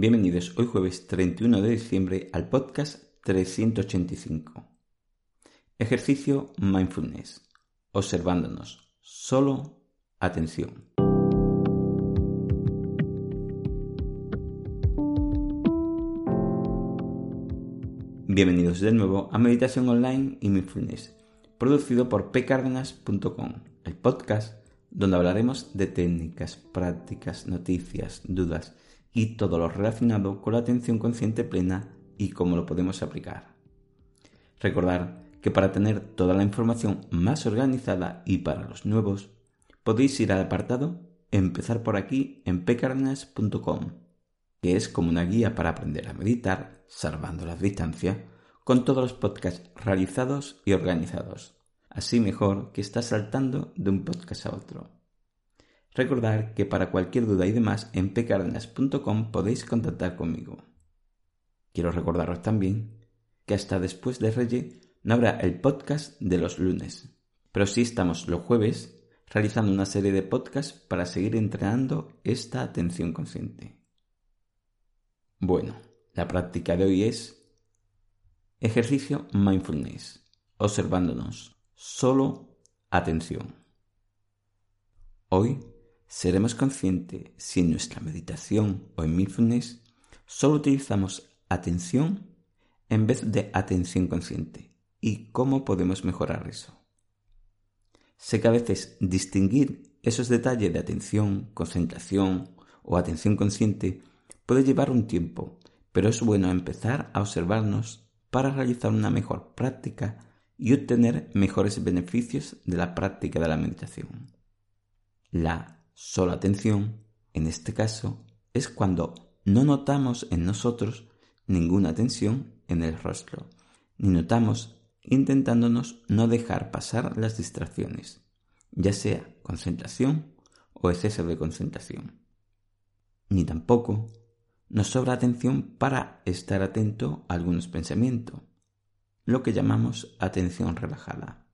Bienvenidos hoy jueves 31 de diciembre al podcast 385. Ejercicio Mindfulness. Observándonos. Solo atención. Bienvenidos de nuevo a Meditación Online y Mindfulness, producido por pcardenas.com, el podcast donde hablaremos de técnicas, prácticas, noticias, dudas y todo lo relacionado con la atención consciente plena y cómo lo podemos aplicar. Recordar que para tener toda la información más organizada y para los nuevos, podéis ir al apartado Empezar por aquí en pcardenas.com, que es como una guía para aprender a meditar, salvando la distancia, con todos los podcasts realizados y organizados. Así mejor que estar saltando de un podcast a otro. Recordad que para cualquier duda y demás en pcardenas.com podéis contactar conmigo. Quiero recordaros también que hasta después de Reyes no habrá el podcast de los lunes, pero sí estamos los jueves realizando una serie de podcasts para seguir entrenando esta atención consciente. Bueno, la práctica de hoy es ejercicio mindfulness, observándonos, solo atención. Hoy seremos conscientes si en nuestra meditación o en mindfulness solo utilizamos atención en vez de atención consciente y cómo podemos mejorar eso. Sé que a veces distinguir esos detalles de atención, concentración o atención consciente puede llevar un tiempo, pero es bueno empezar a observarnos para realizar una mejor práctica y obtener mejores beneficios de la práctica de la meditación. La Solo atención, en este caso, es cuando no notamos en nosotros ninguna tensión en el rostro, ni notamos intentándonos no dejar pasar las distracciones, ya sea concentración o exceso de concentración. Ni tampoco nos sobra atención para estar atento a algunos pensamientos, lo que llamamos atención relajada.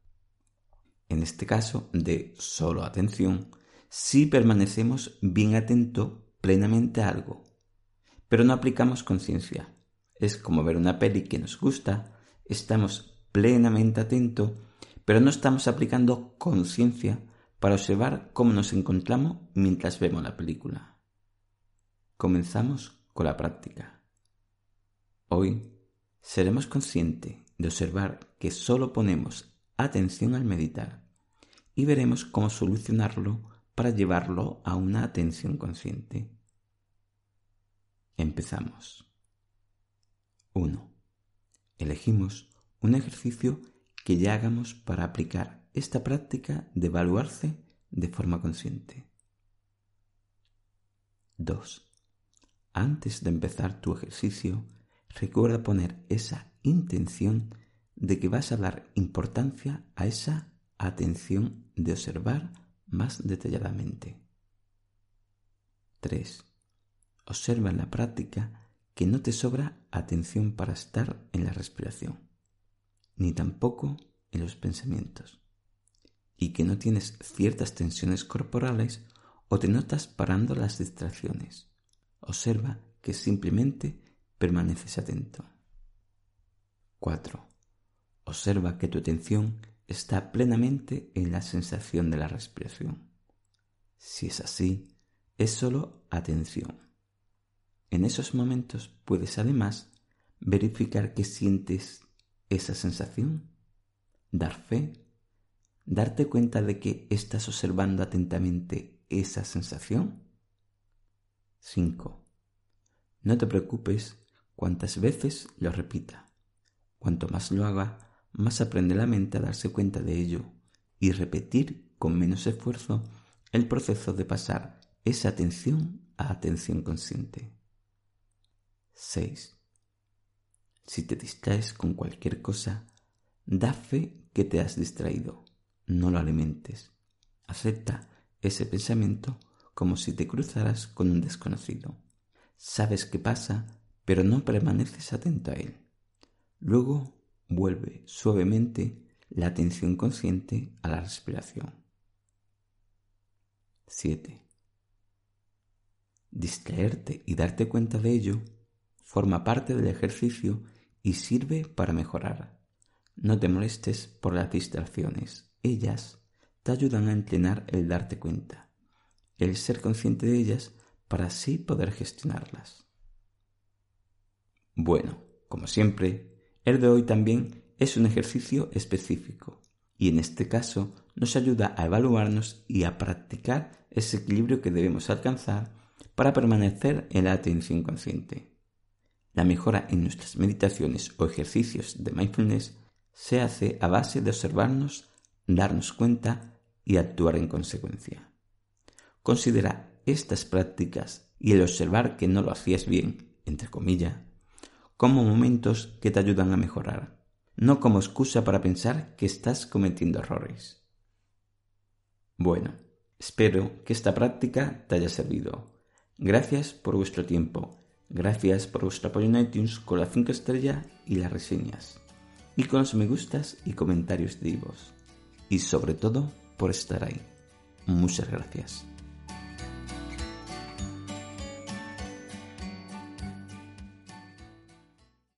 En este caso de solo atención, si permanecemos bien atento plenamente a algo, pero no aplicamos conciencia. Es como ver una peli que nos gusta, estamos plenamente atentos, pero no estamos aplicando conciencia para observar cómo nos encontramos mientras vemos la película. Comenzamos con la práctica. Hoy seremos conscientes de observar que solo ponemos atención al meditar y veremos cómo solucionarlo para llevarlo a una atención consciente. Empezamos. 1. Elegimos un ejercicio que ya hagamos para aplicar esta práctica de evaluarse de forma consciente. 2. Antes de empezar tu ejercicio, recuerda poner esa intención de que vas a dar importancia a esa atención de observar más detalladamente. 3. Observa en la práctica que no te sobra atención para estar en la respiración, ni tampoco en los pensamientos, y que no tienes ciertas tensiones corporales o te notas parando las distracciones. Observa que simplemente permaneces atento. 4. Observa que tu atención está plenamente en la sensación de la respiración. Si es así, es solo atención. En esos momentos puedes además verificar que sientes esa sensación, dar fe, darte cuenta de que estás observando atentamente esa sensación. 5. No te preocupes cuantas veces lo repita. Cuanto más lo haga, más aprende la mente a darse cuenta de ello y repetir con menos esfuerzo el proceso de pasar esa atención a atención consciente. 6. Si te distraes con cualquier cosa, da fe que te has distraído, no lo alimentes. Acepta ese pensamiento como si te cruzaras con un desconocido. Sabes qué pasa, pero no permaneces atento a él. Luego vuelve suavemente la atención consciente a la respiración. 7. Distraerte y darte cuenta de ello forma parte del ejercicio y sirve para mejorar. No te molestes por las distracciones. Ellas te ayudan a entrenar el darte cuenta, el ser consciente de ellas para así poder gestionarlas. Bueno, como siempre, el de hoy también es un ejercicio específico y en este caso nos ayuda a evaluarnos y a practicar ese equilibrio que debemos alcanzar para permanecer en la atención consciente. La mejora en nuestras meditaciones o ejercicios de mindfulness se hace a base de observarnos, darnos cuenta y actuar en consecuencia. Considera estas prácticas y el observar que no lo hacías bien, entre comillas, como momentos que te ayudan a mejorar, no como excusa para pensar que estás cometiendo errores. Bueno, espero que esta práctica te haya servido. Gracias por vuestro tiempo. Gracias por vuestro apoyo en iTunes con la 5 estrella y las reseñas. Y con los me gustas y comentarios de vos. Y sobre todo por estar ahí. Muchas gracias.